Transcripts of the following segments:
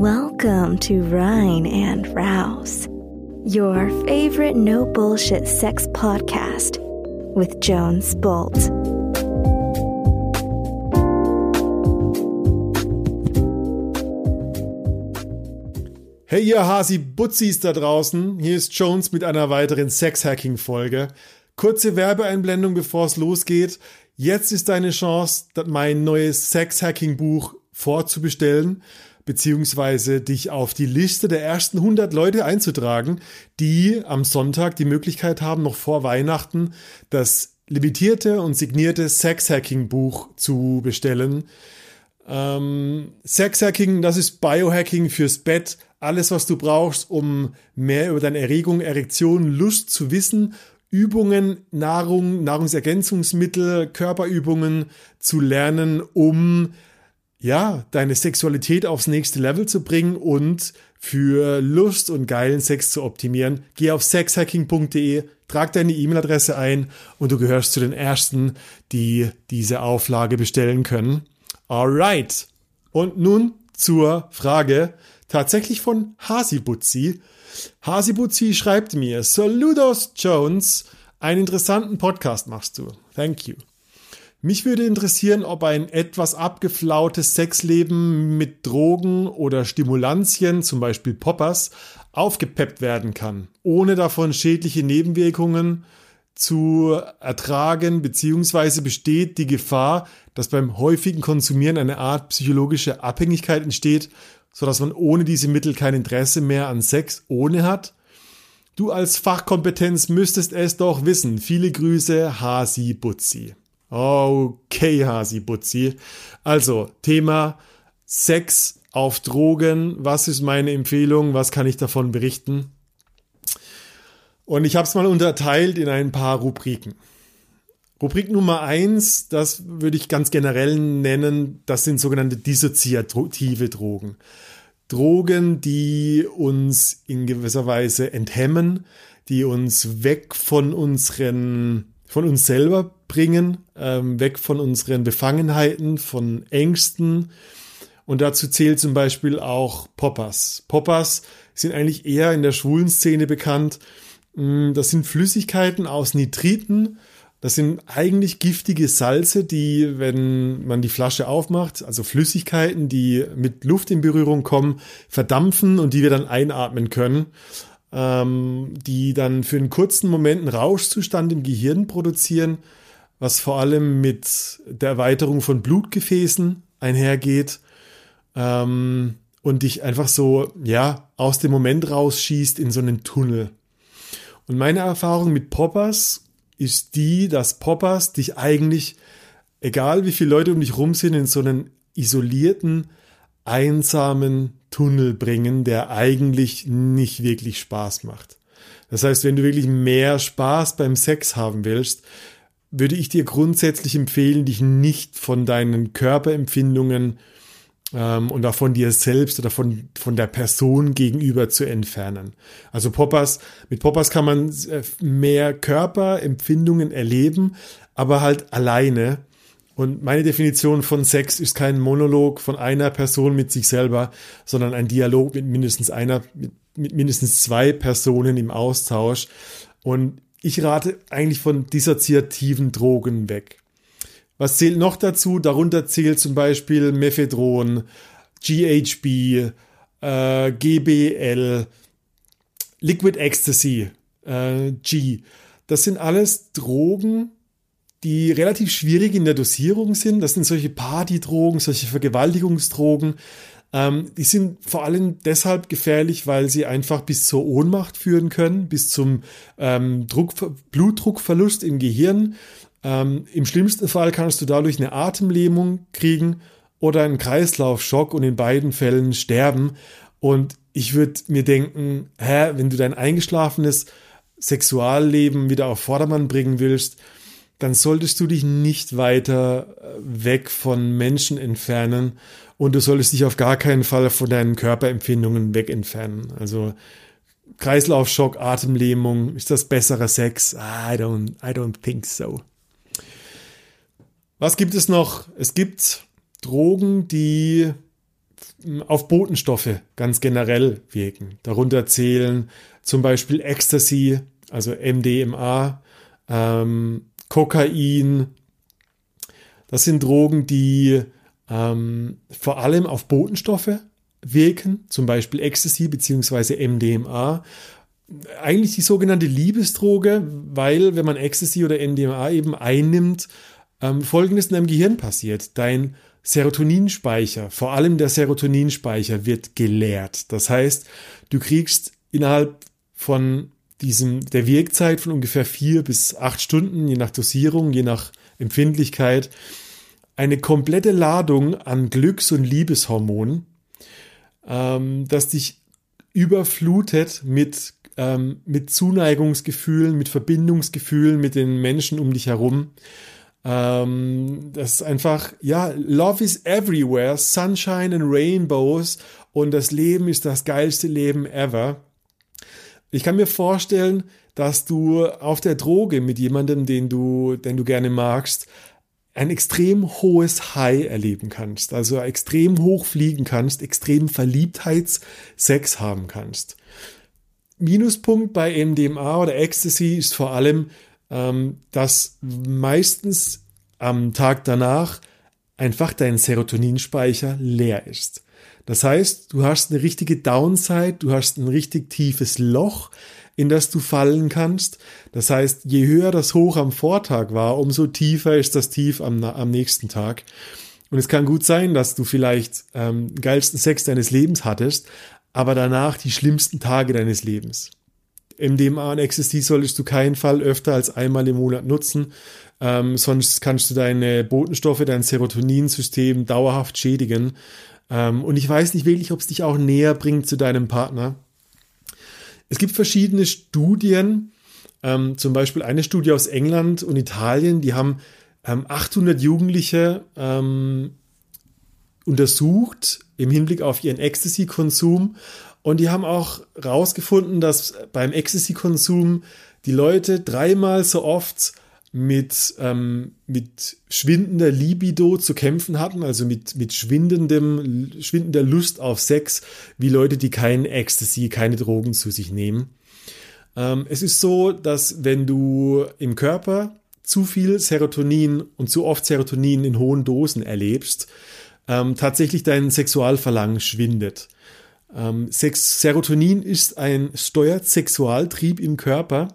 Welcome to Rhine and Rouse, your favorite no bullshit sex podcast with Jones Bolt. Hey ihr Hasi-Butzis da draußen, hier ist Jones mit einer weiteren Sex-Hacking-Folge. Kurze Werbeeinblendung, bevor es losgeht. Jetzt ist deine Chance, mein neues Sex-Hacking-Buch vorzubestellen beziehungsweise dich auf die Liste der ersten 100 Leute einzutragen, die am Sonntag die Möglichkeit haben, noch vor Weihnachten das limitierte und signierte Sex-Hacking-Buch zu bestellen. Ähm, Sex-Hacking, das ist Biohacking fürs Bett. Alles, was du brauchst, um mehr über deine Erregung, Erektion, Lust zu wissen. Übungen, Nahrung, Nahrungsergänzungsmittel, Körperübungen zu lernen, um ja, deine Sexualität aufs nächste Level zu bringen und für Lust und geilen Sex zu optimieren. Geh auf sexhacking.de, trag deine E-Mail-Adresse ein und du gehörst zu den ersten, die diese Auflage bestellen können. Alright. Und nun zur Frage tatsächlich von Hasibutzi. Hasibutzi schreibt mir, Saludos Jones, einen interessanten Podcast machst du. Thank you. Mich würde interessieren, ob ein etwas abgeflautes Sexleben mit Drogen oder Stimulantien, zum Beispiel Poppers, aufgepeppt werden kann, ohne davon schädliche Nebenwirkungen zu ertragen, beziehungsweise besteht die Gefahr, dass beim häufigen Konsumieren eine Art psychologische Abhängigkeit entsteht, sodass man ohne diese Mittel kein Interesse mehr an Sex ohne hat? Du als Fachkompetenz müsstest es doch wissen. Viele Grüße, Hasi Butzi. Okay, Hasi Butzi. Also, Thema Sex auf Drogen. Was ist meine Empfehlung? Was kann ich davon berichten? Und ich habe es mal unterteilt in ein paar Rubriken. Rubrik Nummer eins, das würde ich ganz generell nennen, das sind sogenannte dissoziative Drogen. Drogen, die uns in gewisser Weise enthemmen, die uns weg von unseren von uns selber bringen, ähm, weg von unseren Befangenheiten, von Ängsten. Und dazu zählt zum Beispiel auch Poppers. Poppers sind eigentlich eher in der schwulen Szene bekannt. Mm, das sind Flüssigkeiten aus Nitriten. Das sind eigentlich giftige Salze, die, wenn man die Flasche aufmacht, also Flüssigkeiten, die mit Luft in Berührung kommen, verdampfen und die wir dann einatmen können ähm, die dann für einen kurzen Moment einen Rauschzustand im Gehirn produzieren, was vor allem mit der Erweiterung von Blutgefäßen einhergeht ähm, und dich einfach so, ja, aus dem Moment rausschießt in so einen Tunnel. Und meine Erfahrung mit Poppers ist die, dass Poppers dich eigentlich, egal wie viele Leute um dich rum sind, in so einen isolierten, einsamen Tunnel bringen, der eigentlich nicht wirklich Spaß macht. Das heißt, wenn du wirklich mehr Spaß beim Sex haben willst, würde ich dir grundsätzlich empfehlen, dich nicht von deinen Körperempfindungen ähm, und auch von dir selbst oder von, von der Person gegenüber zu entfernen. Also Poppers, mit Poppers kann man äh, mehr Körperempfindungen erleben, aber halt alleine und meine Definition von Sex ist kein Monolog von einer Person mit sich selber, sondern ein Dialog mit mindestens einer, mit, mit mindestens zwei Personen im Austausch. Und ich rate eigentlich von dissoziativen Drogen weg. Was zählt noch dazu? Darunter zählt zum Beispiel Mephedron, GHB, äh, GBL, Liquid Ecstasy, äh, G. Das sind alles Drogen, die relativ schwierig in der Dosierung sind. Das sind solche Partydrogen, solche Vergewaltigungsdrogen. Ähm, die sind vor allem deshalb gefährlich, weil sie einfach bis zur Ohnmacht führen können, bis zum ähm, Druck, Blutdruckverlust im Gehirn. Ähm, Im schlimmsten Fall kannst du dadurch eine Atemlähmung kriegen oder einen Kreislaufschock und in beiden Fällen sterben. Und ich würde mir denken, hä, wenn du dein eingeschlafenes Sexualleben wieder auf Vordermann bringen willst, dann solltest du dich nicht weiter äh, weg von Menschen entfernen und du solltest dich auf gar keinen Fall von deinen Körperempfindungen weg entfernen. Also Kreislaufschock, Atemlähmung, ist das besserer Sex? I don't, I don't think so. Was gibt es noch? Es gibt Drogen, die auf Botenstoffe ganz generell wirken. Darunter zählen zum Beispiel Ecstasy, also MDMA, ähm, Kokain. Das sind Drogen, die ähm, vor allem auf Botenstoffe wirken, zum Beispiel Ecstasy bzw. MDMA. Eigentlich die sogenannte Liebesdroge, weil wenn man Ecstasy oder MDMA eben einnimmt, ähm, Folgendes in deinem Gehirn passiert. Dein Serotoninspeicher, vor allem der Serotoninspeicher wird geleert. Das heißt, du kriegst innerhalb von diesem, der Wirkzeit von ungefähr vier bis acht Stunden, je nach Dosierung, je nach Empfindlichkeit, eine komplette Ladung an Glücks- und Liebeshormonen, ähm, das dich überflutet mit, ähm, mit Zuneigungsgefühlen, mit Verbindungsgefühlen mit den Menschen um dich herum. Ähm, das ist einfach, ja, Love is everywhere, Sunshine and Rainbows und das Leben ist das geilste Leben ever. Ich kann mir vorstellen, dass du auf der Droge mit jemandem, den du, den du gerne magst, ein extrem hohes High erleben kannst, also extrem hoch fliegen kannst, extrem Verliebtheitssex haben kannst. Minuspunkt bei MDMA oder Ecstasy ist vor allem, ähm, dass meistens am Tag danach einfach dein Serotoninspeicher leer ist. Das heißt, du hast eine richtige Downside, du hast ein richtig tiefes Loch, in das du fallen kannst. Das heißt, je höher das Hoch am Vortag war, umso tiefer ist das Tief am, am nächsten Tag. Und es kann gut sein, dass du vielleicht ähm, geilsten Sex deines Lebens hattest, aber danach die schlimmsten Tage deines Lebens. MDMA und Ecstasy solltest du keinen Fall öfter als einmal im Monat nutzen, ähm, sonst kannst du deine Botenstoffe, dein Serotoninsystem dauerhaft schädigen. Ähm, und ich weiß nicht wirklich, ob es dich auch näher bringt zu deinem Partner. Es gibt verschiedene Studien, ähm, zum Beispiel eine Studie aus England und Italien, die haben 800 ähm, Jugendliche ähm, untersucht im Hinblick auf ihren Ecstasy-Konsum und die haben auch herausgefunden, dass beim Ecstasy-Konsum die Leute dreimal so oft mit, ähm, mit schwindender Libido zu kämpfen hatten, also mit, mit schwindendem, schwindender Lust auf Sex, wie Leute, die kein Ecstasy, keine Drogen zu sich nehmen. Ähm, es ist so, dass wenn du im Körper zu viel Serotonin und zu oft Serotonin in hohen Dosen erlebst, ähm, tatsächlich dein Sexualverlangen schwindet. Ähm, Sex Serotonin ist ein steuert Sexualtrieb im Körper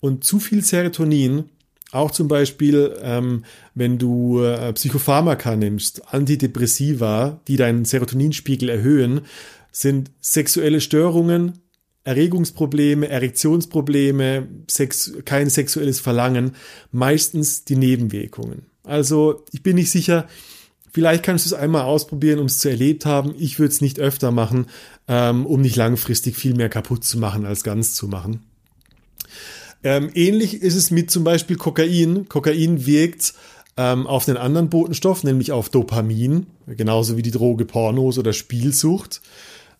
und zu viel Serotonin, auch zum Beispiel, ähm, wenn du äh, Psychopharmaka nimmst, Antidepressiva, die deinen Serotoninspiegel erhöhen, sind sexuelle Störungen, Erregungsprobleme, Erektionsprobleme, Sex, kein sexuelles Verlangen, meistens die Nebenwirkungen. Also ich bin nicht sicher, Vielleicht kannst du es einmal ausprobieren, um es zu erlebt haben. Ich würde es nicht öfter machen, ähm, um nicht langfristig viel mehr kaputt zu machen, als ganz zu machen. Ähm, ähnlich ist es mit zum Beispiel Kokain. Kokain wirkt ähm, auf einen anderen Botenstoff, nämlich auf Dopamin, genauso wie die Droge Pornos oder Spielsucht.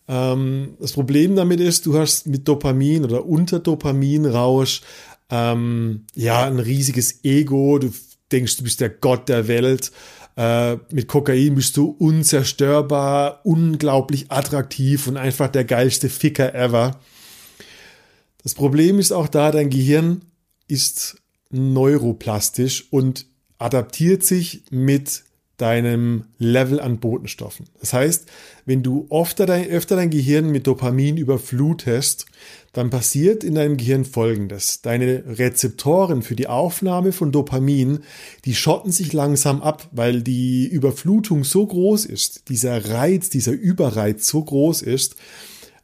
Ähm, das Problem damit ist, du hast mit Dopamin oder unter Dopaminrausch ähm, ja ein riesiges Ego. Du denkst, du bist der Gott der Welt äh, mit Kokain bist du unzerstörbar, unglaublich attraktiv und einfach der geilste Ficker ever. Das Problem ist auch da, dein Gehirn ist neuroplastisch und adaptiert sich mit deinem Level an Botenstoffen. Das heißt, wenn du öfter dein, öfter dein Gehirn mit Dopamin überflutest, dann passiert in deinem Gehirn Folgendes. Deine Rezeptoren für die Aufnahme von Dopamin, die schotten sich langsam ab, weil die Überflutung so groß ist, dieser Reiz, dieser Überreiz so groß ist,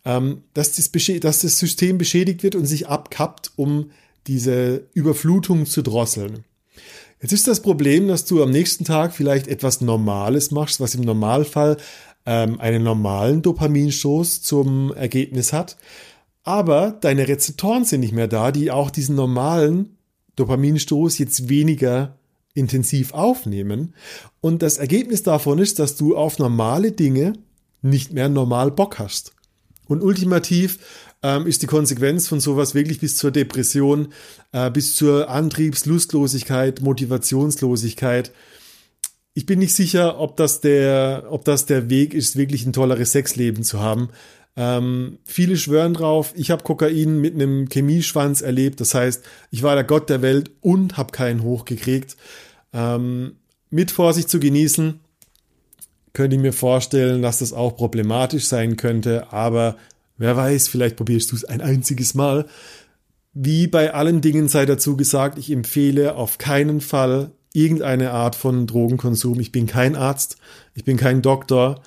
ähm, dass, das dass das System beschädigt wird und sich abkappt, um diese Überflutung zu drosseln. Jetzt ist das Problem, dass du am nächsten Tag vielleicht etwas Normales machst, was im Normalfall ähm, einen normalen Dopaminstoß zum Ergebnis hat. Aber deine Rezeptoren sind nicht mehr da, die auch diesen normalen Dopaminstoß jetzt weniger intensiv aufnehmen. Und das Ergebnis davon ist, dass du auf normale Dinge nicht mehr normal Bock hast. Und ultimativ ähm, ist die Konsequenz von sowas wirklich bis zur Depression, äh, bis zur Antriebslustlosigkeit, Motivationslosigkeit. ich bin nicht sicher, ob das der, ob das der Weg ist, wirklich ein tolleres Sexleben zu haben. Ähm, viele schwören drauf, ich habe Kokain mit einem Chemieschwanz erlebt. Das heißt, ich war der Gott der Welt und habe keinen hochgekriegt. Ähm, mit Vorsicht zu genießen, könnte ich mir vorstellen, dass das auch problematisch sein könnte. Aber wer weiß, vielleicht probierst du es ein einziges Mal. Wie bei allen Dingen sei dazu gesagt, ich empfehle auf keinen Fall irgendeine Art von Drogenkonsum. Ich bin kein Arzt, ich bin kein Doktor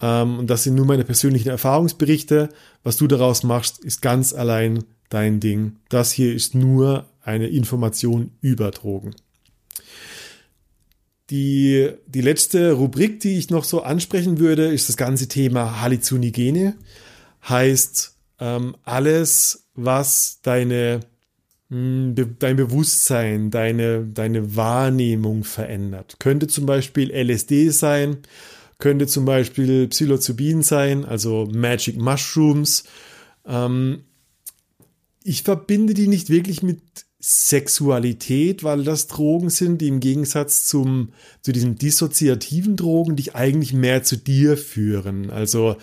ähm, und das sind nur meine persönlichen Erfahrungsberichte. Was du daraus machst, ist ganz allein dein Ding. Das hier ist nur eine Information über Drogen. Die, die letzte Rubrik, die ich noch so ansprechen würde, ist das ganze Thema Halluzinogene. Heißt ähm, alles, was deine, mh, hm, be, dein Bewusstsein, deine, deine Wahrnehmung verändert. Könnte zum Beispiel LSD sein könnte zum Beispiel Psilocybin sein, also Magic Mushrooms. Ähm, ich verbinde die nicht wirklich mit Sexualität, weil das Drogen sind, die im Gegensatz zum, zu diesen dissoziativen Drogen dich eigentlich mehr zu dir führen. Also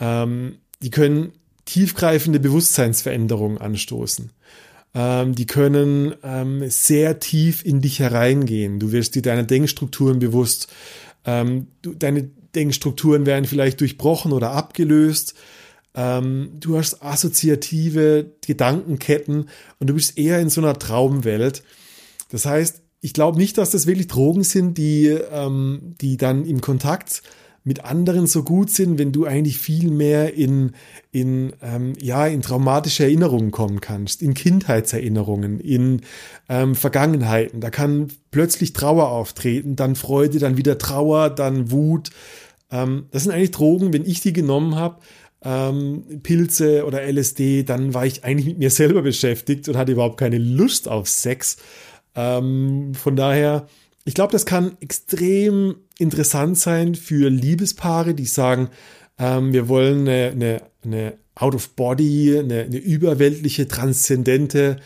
ähm, die können tiefgreifende Bewusstseinsveränderungen anstoßen. Ähm, die können ähm, sehr tief in dich hereingehen. Du wirst dir deiner Denkstrukturen bewusst. Ähm, du, deine Denkstrukturen werden vielleicht durchbrochen oder abgelöst. Ähm, du hast assoziative Gedankenketten und du bist eher in so einer Traumwelt. Das heißt, ich glaube nicht, dass das wirklich Drogen sind, die, ähm, die dann im Kontakt mit anderen so gut sind, wenn du eigentlich viel mehr in, in, ähm, ja, in traumatische Erinnerungen kommen kannst, in Kindheitserinnerungen, in ähm, Vergangenheiten. Da kann plötzlich Trauer auftreten, dann Freude, dann wieder Trauer, dann Wut. Ähm, das sind eigentlich Drogen, wenn ich die genommen habe, ähm, Pilze oder LSD, dann war ich eigentlich mit mir selber beschäftigt und hatte überhaupt keine Lust auf Sex. Ähm, von daher, ich glaube, das kann extrem interessant sein für Liebespaare, die sagen, ähm, wir wollen eine, eine, eine Out-of-Body, eine, eine überweltliche, transzendente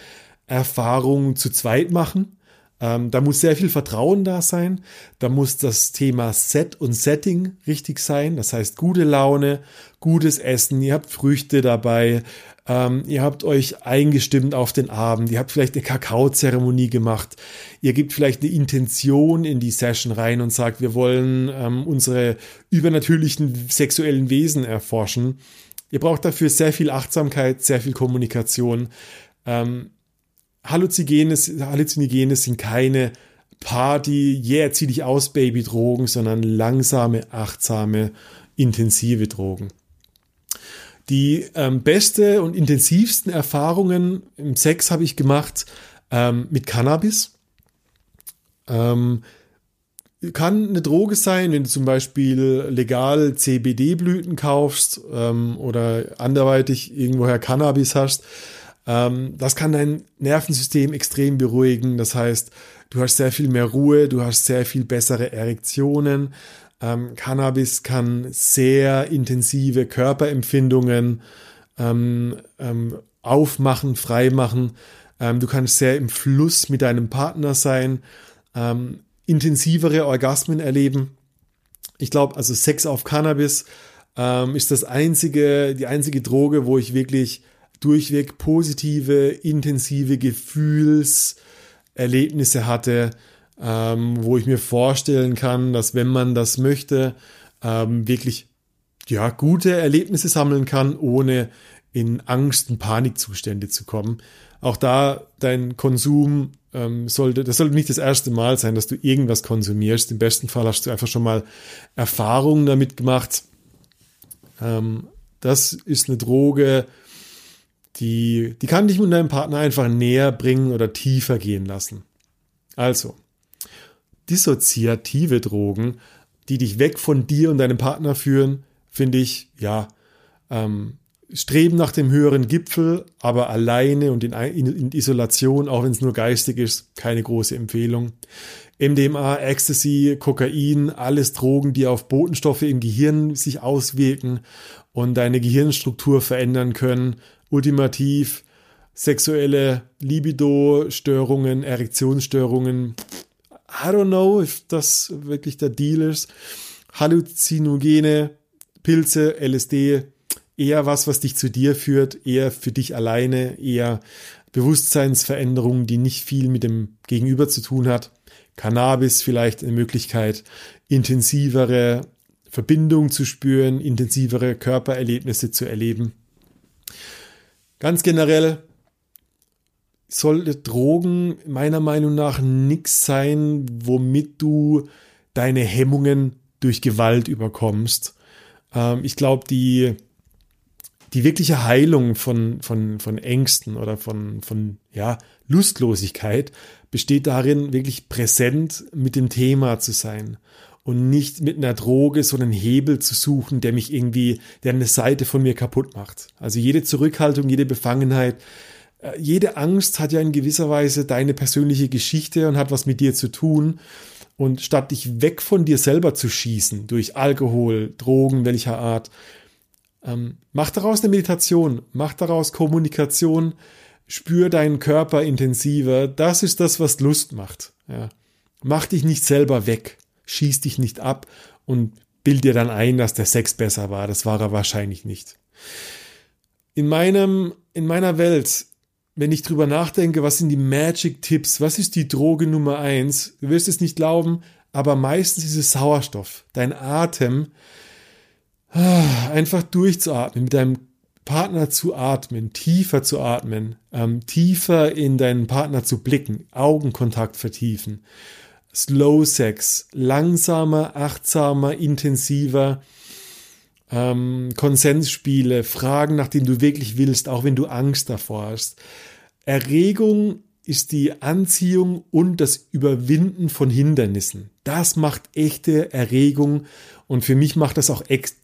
Erfahrung zu zweit machen. Ähm, da muss sehr viel Vertrauen da sein. Da muss das Thema Set und Setting richtig sein. Das heißt, gute Laune, gutes Essen. Ihr habt Früchte dabei. Ähm, ihr habt euch eingestimmt auf den Abend. Ihr habt vielleicht eine Kakaozeremonie gemacht. Ihr gebt vielleicht eine Intention in die Session rein und sagt, wir wollen ähm, unsere übernatürlichen sexuellen Wesen erforschen. Ihr braucht dafür sehr viel Achtsamkeit, sehr viel Kommunikation. Ähm, Halluzinogene, Halluzinogene sind keine Party, yeah, zieh dich aus, Baby Drogen, sondern langsame, achtsame, intensive Drogen. Die ähm, beste und intensivsten Erfahrungen im Sex habe ich gemacht ähm, mit Cannabis. Ähm, kann eine Droge sein, wenn du zum Beispiel legal CBD-Blüten kaufst ähm, oder anderweitig irgendwoher Cannabis hast. Ähm, das kann dein Nervensystem extrem beruhigen. Das heißt, du hast sehr viel mehr Ruhe, du hast sehr viel bessere Erektionen. Ähm, Cannabis kann sehr intensive Körperempfindungen ähm, ähm, aufmachen, freimachen. Ähm, du kannst sehr im Fluss mit deinem Partner sein, ähm, intensivere Orgasmen erleben. Ich glaube, also Sex auf Cannabis ist das einzige, die einzige Droge, wo ich wirklich durchweg positive, intensive Gefühlserlebnisse hatte, ähm, wo ich mir vorstellen kann, dass wenn man das möchte, ähm, wirklich ja, gute Erlebnisse sammeln kann, ohne in Angst- und Panikzustände zu kommen. Auch da dein Konsum ähm, sollte, das sollte nicht das erste Mal sein, dass du irgendwas konsumierst. Im besten Fall hast du einfach schon mal Erfahrungen damit gemacht. Ähm, das ist eine Droge, die, die kann dich mit deinem Partner einfach näher bringen oder tiefer gehen lassen. Also, dissoziative Drogen, die dich weg von dir und deinem Partner führen, finde ich, ja, ähm, streben nach dem höheren Gipfel, aber alleine und in, in Isolation, auch wenn es nur geistig ist, keine große Empfehlung. MDMA, Ecstasy, Kokain, alles Drogen, die auf Botenstoffe im Gehirn sich auswirken und deine Gehirnstruktur verändern können, ultimativ sexuelle Libido-Störungen, Erektionsstörungen, I don't know, if das wirklich der Deal ist. Halluzinogene, Pilze, LSD, eher was, was dich zu dir führt, eher für dich alleine, eher Bewusstseinsveränderungen, die nicht viel mit dem Gegenüber zu tun hat. Cannabis vielleicht eine Möglichkeit, intensivere Verbindung zu spüren, intensivere Körpererlebnisse zu erleben. Ganz generell sollte Drogen meiner Meinung nach nichts sein, womit du deine Hemmungen durch Gewalt überkommst. Ähm, ich glaube, die, die wirkliche Heilung von, von, von Ängsten oder von, von ja, Lustlosigkeit besteht darin, wirklich präsent mit dem Thema zu sein und nicht mit einer Droge so einen Hebel zu suchen, der mich irgendwie, der eine Seite von mir kaputt macht. Also jede Zurückhaltung, jede Befangenheit, äh, jede Angst hat ja in gewisser Weise deine persönliche Geschichte und hat was mit dir zu tun. Und statt dich weg von dir selber zu schießen durch Alkohol, Drogen, welcher Art, ähm, mach daraus eine Meditation, mach daraus Kommunikation, spür deinen Körper intensiver. Das ist das, was Lust macht. Ja. Mach dich nicht selber weg schieß dich nicht ab und bild dir dann ein, dass der Sex besser war. Das war er wahrscheinlich nicht. In meinem, in meiner Welt, wenn ich drüber nachdenke, was sind die Magic Tipps? Was ist die Droge Nummer eins? Du wirst es nicht glauben, aber meistens ist es Sauerstoff. Dein Atem, ah, einfach durchzuatmen, mit deinem Partner zu atmen, tiefer zu atmen, ähm, tiefer in deinen Partner zu blicken, Augenkontakt vertiefen Slow Sex, langsamer, achtsamer, intensiver, ähm, Konsensspiele, Fragen, nach denen du wirklich willst, auch wenn du Angst davor hast. Erregung ist die Anziehung und das Überwinden von Hindernissen. Das macht echte Erregung und für mich macht das auch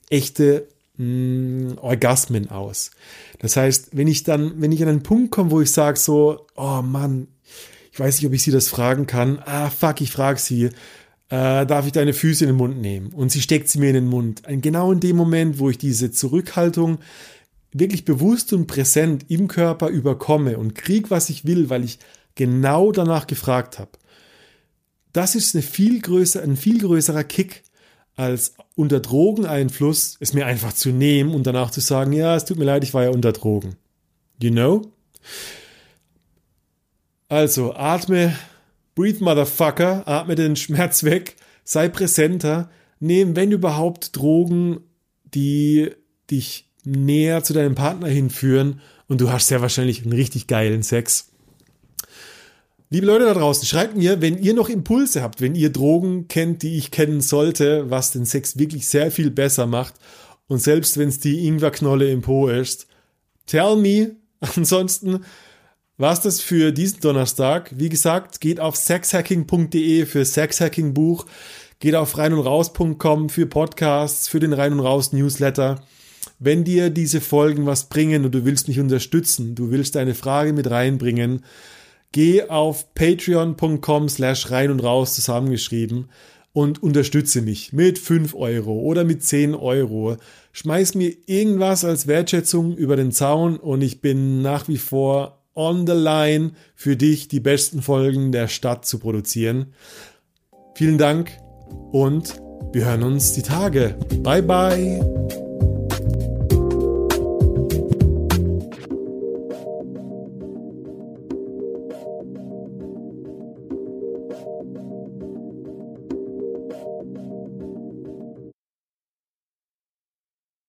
echte mh, mm, Orgasmen aus. Das heißt, wenn ich dann, wenn ich an einen Punkt komme, wo ich sage so, oh Mann, ich weiß nicht, ob ich sie das fragen kann. Ah, fuck, ich frage sie. Äh, darf ich deine Füße in den Mund nehmen? Und sie steckt sie mir in den Mund. Und genau in dem Moment, wo ich diese Zurückhaltung wirklich bewusst und präsent im Körper überkomme und krieg, was ich will, weil ich genau danach gefragt habe. Das ist eine viel größer, ein viel größerer Kick, als unter Drogeneinfluss es mir einfach zu nehmen und danach zu sagen, ja, es tut mir leid, ich war ja unter Drogen. You know? Also atme, breathe motherfucker, atme den Schmerz weg, sei präsenter, nehm, wenn überhaupt, Drogen, die dich näher zu deinem Partner hinführen und du hast sehr wahrscheinlich einen richtig geilen Sex. Liebe Leute da draußen, schreibt mir, wenn ihr noch Impulse habt, wenn ihr Drogen kennt, die ich kennen sollte, was den Sex wirklich sehr viel besser macht und selbst wenn es die Ingwerknolle im Po ist, tell me. Ansonsten was das für diesen Donnerstag. Wie gesagt, geht auf sexhacking.de für Sexhacking Buch, geht auf rein und raus.com für Podcasts, für den rein und raus Newsletter. Wenn dir diese Folgen was bringen und du willst mich unterstützen, du willst deine Frage mit reinbringen, geh auf patreon.com slash rein und raus zusammengeschrieben und unterstütze mich mit 5 Euro oder mit 10 Euro. Schmeiß mir irgendwas als Wertschätzung über den Zaun und ich bin nach wie vor on the line für dich die besten Folgen der Stadt zu produzieren. Vielen Dank und wir hören uns die Tage. Bye bye.